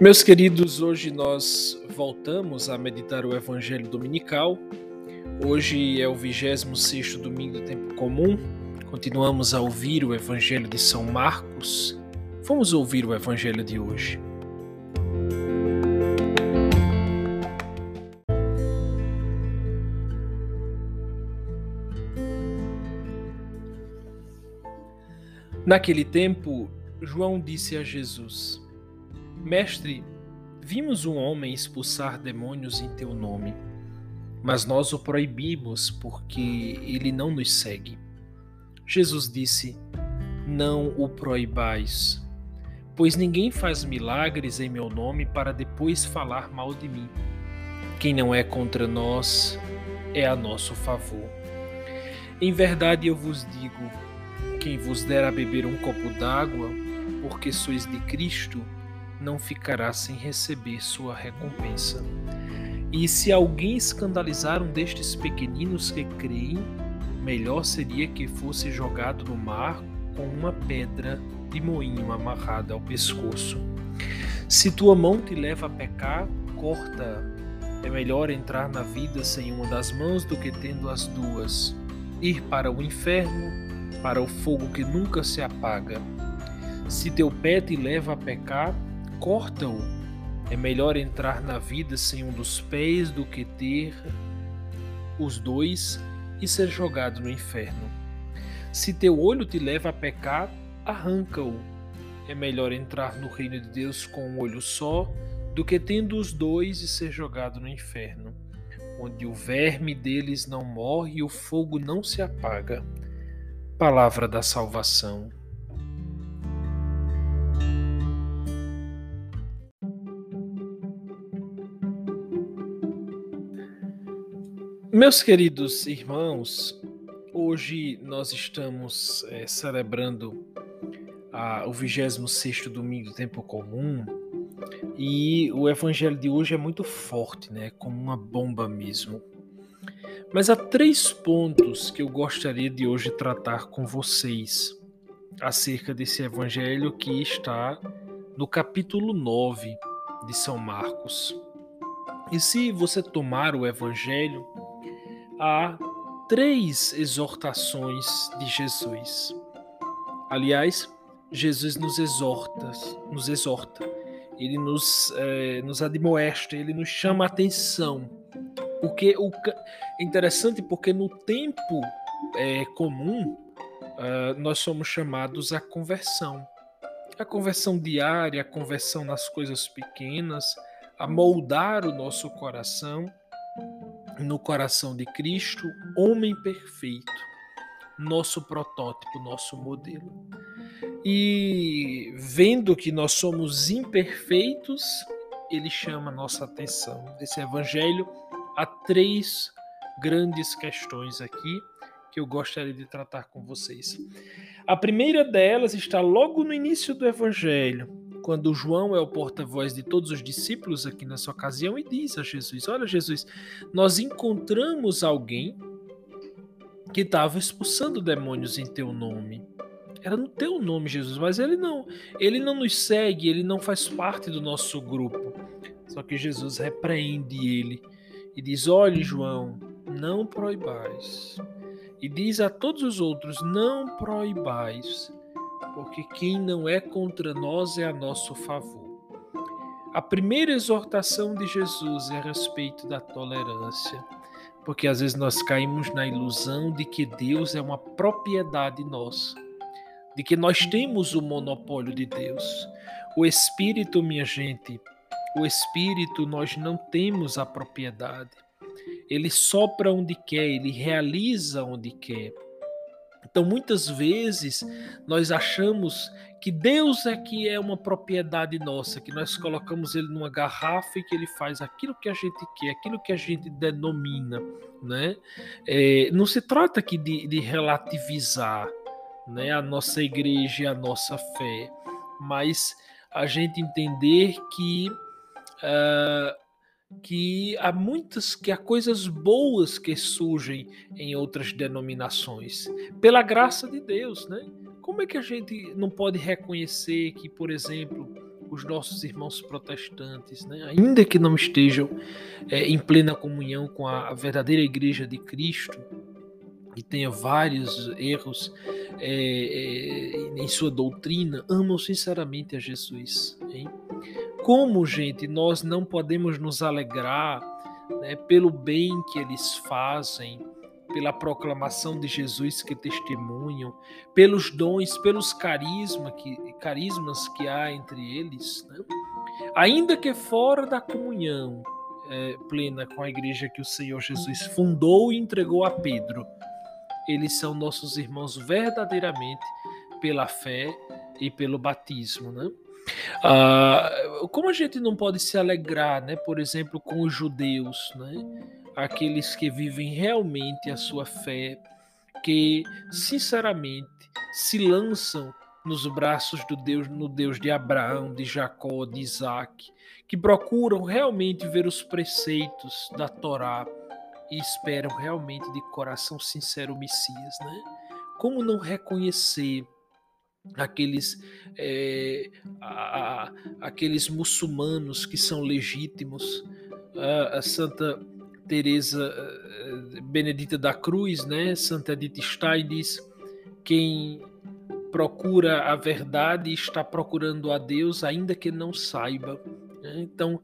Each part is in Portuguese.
Meus queridos, hoje nós voltamos a meditar o Evangelho Dominical. Hoje é o 26 domingo do tempo comum. Continuamos a ouvir o Evangelho de São Marcos. Vamos ouvir o Evangelho de hoje. Naquele tempo, João disse a Jesus: Mestre, vimos um homem expulsar demônios em teu nome, mas nós o proibimos porque ele não nos segue. Jesus disse: Não o proibais, pois ninguém faz milagres em meu nome para depois falar mal de mim. Quem não é contra nós é a nosso favor. Em verdade eu vos digo: quem vos der a beber um copo d'água, porque sois de Cristo, não ficará sem receber sua recompensa. E se alguém escandalizar um destes pequeninos que creem, melhor seria que fosse jogado no mar com uma pedra de moinho amarrada ao pescoço. Se tua mão te leva a pecar, corta. É melhor entrar na vida sem uma das mãos do que tendo as duas. Ir para o inferno, para o fogo que nunca se apaga. Se teu pé te leva a pecar, corta-o. É melhor entrar na vida sem um dos pés do que ter os dois e ser jogado no inferno. Se teu olho te leva a pecar, arranca-o. É melhor entrar no reino de Deus com um olho só do que tendo os dois e ser jogado no inferno, onde o verme deles não morre e o fogo não se apaga. Palavra da salvação. Meus queridos irmãos, hoje nós estamos é, celebrando a, o 26 domingo do tempo comum e o evangelho de hoje é muito forte, né? Como uma bomba mesmo. Mas há três pontos que eu gostaria de hoje tratar com vocês acerca desse evangelho que está no capítulo 9 de São Marcos. E se você tomar o evangelho, há três exortações de Jesus. Aliás, Jesus nos exorta, nos exorta, ele nos, é, nos admoesta, ele nos chama a atenção. Porque o é interessante porque no tempo é, comum uh, nós somos chamados à conversão. A conversão diária, a conversão nas coisas pequenas, a moldar o nosso coração no coração de Cristo, homem perfeito, nosso protótipo, nosso modelo. E vendo que nós somos imperfeitos, ele chama nossa atenção. Esse evangelho há três grandes questões aqui que eu gostaria de tratar com vocês. A primeira delas está logo no início do evangelho, quando João é o porta-voz de todos os discípulos aqui nessa ocasião e diz a Jesus: Olha, Jesus, nós encontramos alguém que estava expulsando demônios em teu nome. Era no teu nome, Jesus, mas ele não, ele não nos segue, ele não faz parte do nosso grupo. Só que Jesus repreende ele e diz: Olhe, João, não proibais. E diz a todos os outros: Não proibais porque quem não é contra nós é a nosso favor. A primeira exortação de Jesus é a respeito da tolerância, porque às vezes nós caímos na ilusão de que Deus é uma propriedade nossa, de que nós temos o monopólio de Deus. O Espírito, minha gente, o Espírito nós não temos a propriedade. Ele sopra onde quer, ele realiza onde quer. Então, muitas vezes, nós achamos que Deus é que é uma propriedade nossa, que nós colocamos ele numa garrafa e que ele faz aquilo que a gente quer, aquilo que a gente denomina. Né? É, não se trata aqui de, de relativizar né, a nossa igreja e a nossa fé, mas a gente entender que uh, que há muitas que há coisas boas que surgem em outras denominações pela graça de Deus, né? Como é que a gente não pode reconhecer que, por exemplo, os nossos irmãos protestantes, né? ainda que não estejam é, em plena comunhão com a verdadeira Igreja de Cristo, e tenha vários erros é, é, em sua doutrina, amam sinceramente a Jesus. Hein? Como, gente, nós não podemos nos alegrar né, pelo bem que eles fazem, pela proclamação de Jesus que testemunham, pelos dons, pelos carisma que, carismas que há entre eles, né? ainda que fora da comunhão é, plena com a igreja que o Senhor Jesus fundou e entregou a Pedro, eles são nossos irmãos verdadeiramente pela fé e pelo batismo, né? Ah, como a gente não pode se alegrar, né, por exemplo, com os judeus, né, aqueles que vivem realmente a sua fé, que sinceramente se lançam nos braços do Deus, no Deus de Abraão, de Jacó, de Isaac, que procuram realmente ver os preceitos da Torá e esperam realmente de coração sincero o Messias, né? Como não reconhecer aqueles é, a, a, aqueles muçulmanos que são legítimos, a, a Santa Teresa eh, Benedita da Cruz, né? Santa Edith Stein diz quem procura a verdade está procurando a Deus, ainda que não saiba. Né? Então,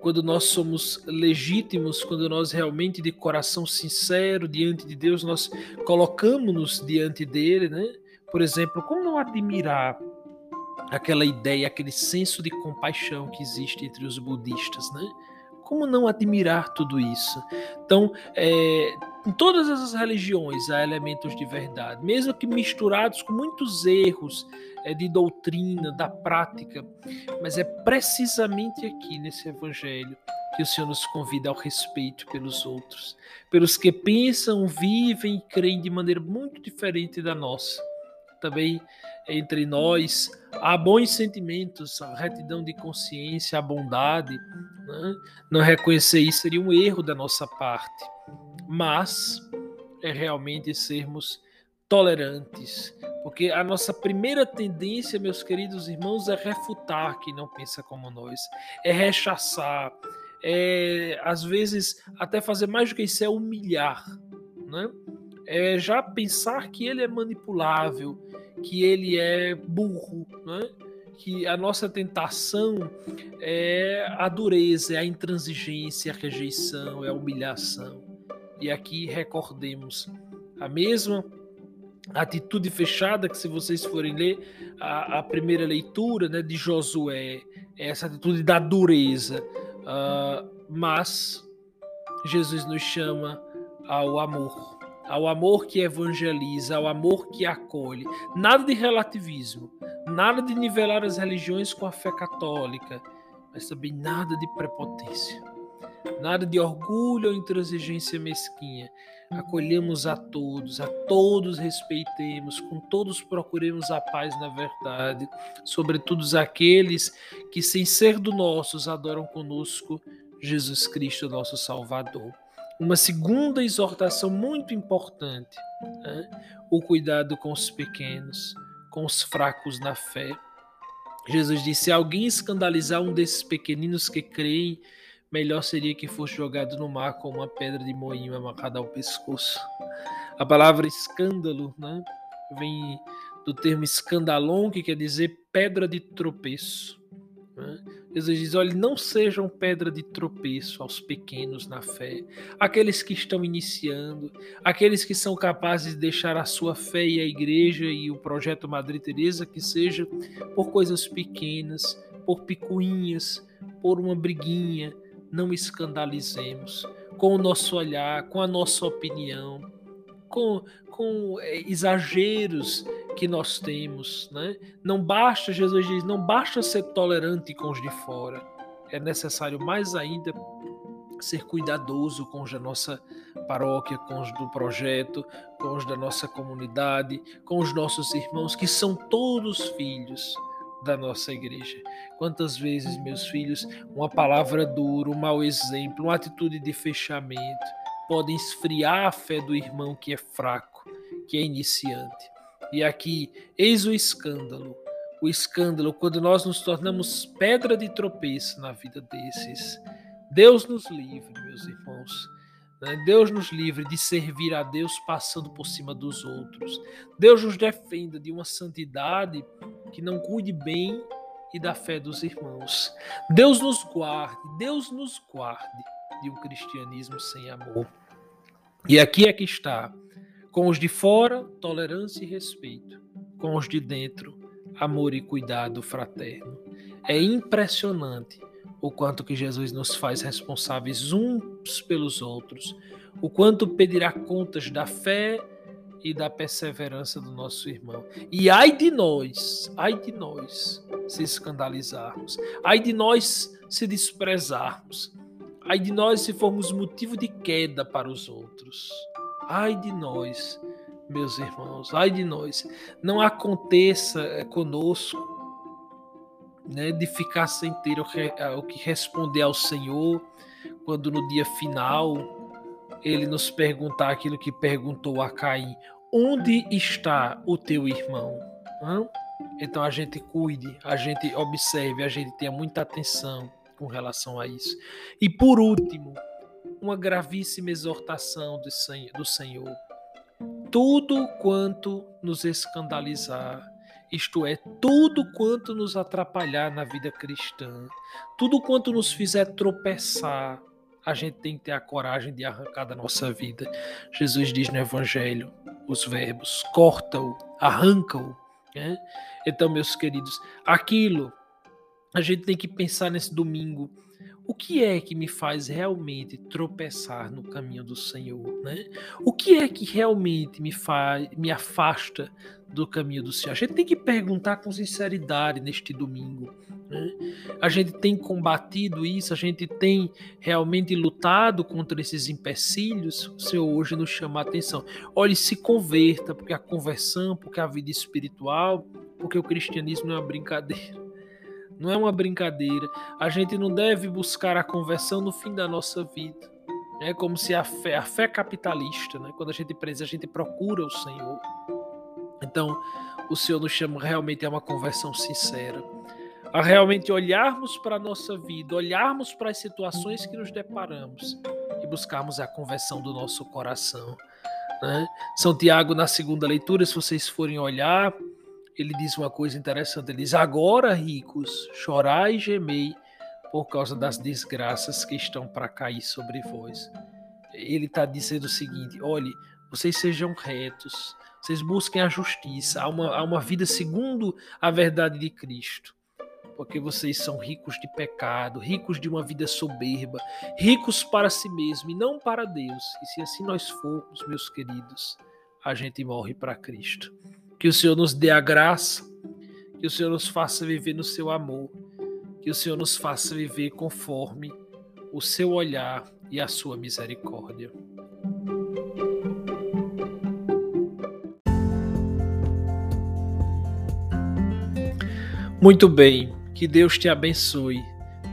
quando nós somos legítimos, quando nós realmente de coração sincero diante de Deus, nós colocamos-nos diante dele, né? Por exemplo, como não admirar aquela ideia, aquele senso de compaixão que existe entre os budistas, né? Como não admirar tudo isso? Então, é, em todas essas religiões há elementos de verdade, mesmo que misturados com muitos erros é, de doutrina, da prática, mas é precisamente aqui nesse evangelho que o Senhor nos convida ao respeito pelos outros, pelos que pensam, vivem e creem de maneira muito diferente da nossa. Também entre nós há bons sentimentos, a retidão de consciência, a bondade. Né? Não reconhecer isso seria um erro da nossa parte, mas é realmente sermos tolerantes, porque a nossa primeira tendência, meus queridos irmãos, é refutar quem não pensa como nós, é rechaçar, é às vezes até fazer mais do que isso, é humilhar, né? É já pensar que ele é manipulável, que ele é burro, né? que a nossa tentação é a dureza, é a intransigência, é a rejeição, é a humilhação. E aqui recordemos a mesma atitude fechada, que se vocês forem ler a, a primeira leitura né, de Josué, é essa atitude da dureza. Uh, mas Jesus nos chama ao amor, ao amor que evangeliza, ao amor que acolhe. Nada de relativismo, nada de nivelar as religiões com a fé católica, mas também nada de prepotência, nada de orgulho ou intransigência mesquinha, acolhemos a todos, a todos respeitemos, com todos procuremos a paz na verdade, sobretudo aqueles que, sem ser do nossos, adoram conosco Jesus Cristo, nosso Salvador. Uma segunda exortação muito importante, né? o cuidado com os pequenos, com os fracos na fé. Jesus disse: se alguém escandalizar um desses pequeninos que creem, melhor seria que fosse jogado no mar com uma pedra de moinho amarrada ao pescoço. A palavra escândalo né, vem do termo escandalon, que quer dizer pedra de tropeço. Né? Jesus diz: olha, não sejam pedra de tropeço aos pequenos na fé, aqueles que estão iniciando, aqueles que são capazes de deixar a sua fé e a igreja e o projeto Madre Teresa que seja por coisas pequenas, por picuinhas, por uma briguinha, não escandalizemos com o nosso olhar, com a nossa opinião, com, com é, exageros que nós temos. Né? Não basta, Jesus diz, não basta ser tolerante com os de fora, é necessário mais ainda ser cuidadoso com os da nossa paróquia, com os do projeto, com os da nossa comunidade, com os nossos irmãos, que são todos filhos da nossa igreja. Quantas vezes, meus filhos, uma palavra dura, um mau exemplo, uma atitude de fechamento podem esfriar a fé do irmão que é fraco, que é iniciante. E aqui, eis o escândalo. o escândalo, quando nós nos tornamos pedra de tropeço na vida desses. Deus nos livre, meus irmãos. Né? Deus nos livre de servir a Deus passando por cima dos outros. Deus nos defenda de uma santidade que não cuide bem e da fé dos irmãos. Deus nos guarde, Deus nos guarde de um cristianismo sem amor. E aqui é que está. Com os de fora, tolerância e respeito. Com os de dentro, amor e cuidado fraterno. É impressionante o quanto que Jesus nos faz responsáveis uns pelos outros, o quanto pedirá contas da fé e da perseverança do nosso irmão. E ai de nós, ai de nós se escandalizarmos, ai de nós se desprezarmos, ai de nós se formos motivo de queda para os outros. Ai de nós, meus irmãos, ai de nós. Não aconteça eh, conosco né, de ficar sem ter o, o que responder ao Senhor, quando no dia final ele nos perguntar aquilo que perguntou a Caim: onde está o teu irmão? Hã? Então a gente cuide, a gente observe, a gente tenha muita atenção com relação a isso. E por último, uma gravíssima exortação do Senhor. Tudo quanto nos escandalizar, isto é, tudo quanto nos atrapalhar na vida cristã, tudo quanto nos fizer tropeçar, a gente tem que ter a coragem de arrancar da nossa vida. Jesus diz no Evangelho os verbos: corta-o, arranca-o. Né? Então, meus queridos, aquilo a gente tem que pensar nesse domingo o que é que me faz realmente tropeçar no caminho do Senhor, né? O que é que realmente me faz, me afasta do caminho do Senhor? A gente tem que perguntar com sinceridade neste domingo. Né? A gente tem combatido isso, a gente tem realmente lutado contra esses empecilhos. O Senhor hoje nos chama a atenção. Olhe, se converta, porque a conversão, porque a vida espiritual, porque o cristianismo não é uma brincadeira não é uma brincadeira. A gente não deve buscar a conversão no fim da nossa vida. É como se a fé, a fé capitalista, né? quando a gente precisa, a gente procura o Senhor. Então, o Senhor nos chama realmente a uma conversão sincera. A realmente olharmos para a nossa vida, olharmos para as situações que nos deparamos e buscarmos a conversão do nosso coração. Né? São Tiago, na segunda leitura, se vocês forem olhar, ele diz uma coisa interessante. Ele diz: Agora, ricos, chorai e gemei por causa das desgraças que estão para cair sobre vós. Ele está dizendo o seguinte: olhe, vocês sejam retos, vocês busquem a justiça, há uma, há uma vida segundo a verdade de Cristo. Porque vocês são ricos de pecado, ricos de uma vida soberba, ricos para si mesmo e não para Deus. E se assim nós formos, meus queridos, a gente morre para Cristo. Que o Senhor nos dê a graça, que o Senhor nos faça viver no seu amor, que o Senhor nos faça viver conforme o seu olhar e a sua misericórdia. Muito bem, que Deus te abençoe.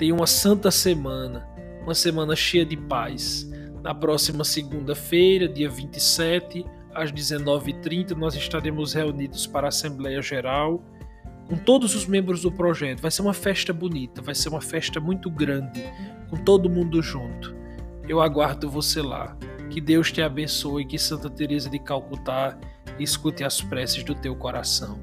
Tenha uma santa semana, uma semana cheia de paz. Na próxima segunda-feira, dia 27, às 19h30, nós estaremos reunidos para a Assembleia Geral com todos os membros do projeto. Vai ser uma festa bonita, vai ser uma festa muito grande, com todo mundo junto. Eu aguardo você lá. Que Deus te abençoe, que Santa Teresa de Calcutá escute as preces do teu coração.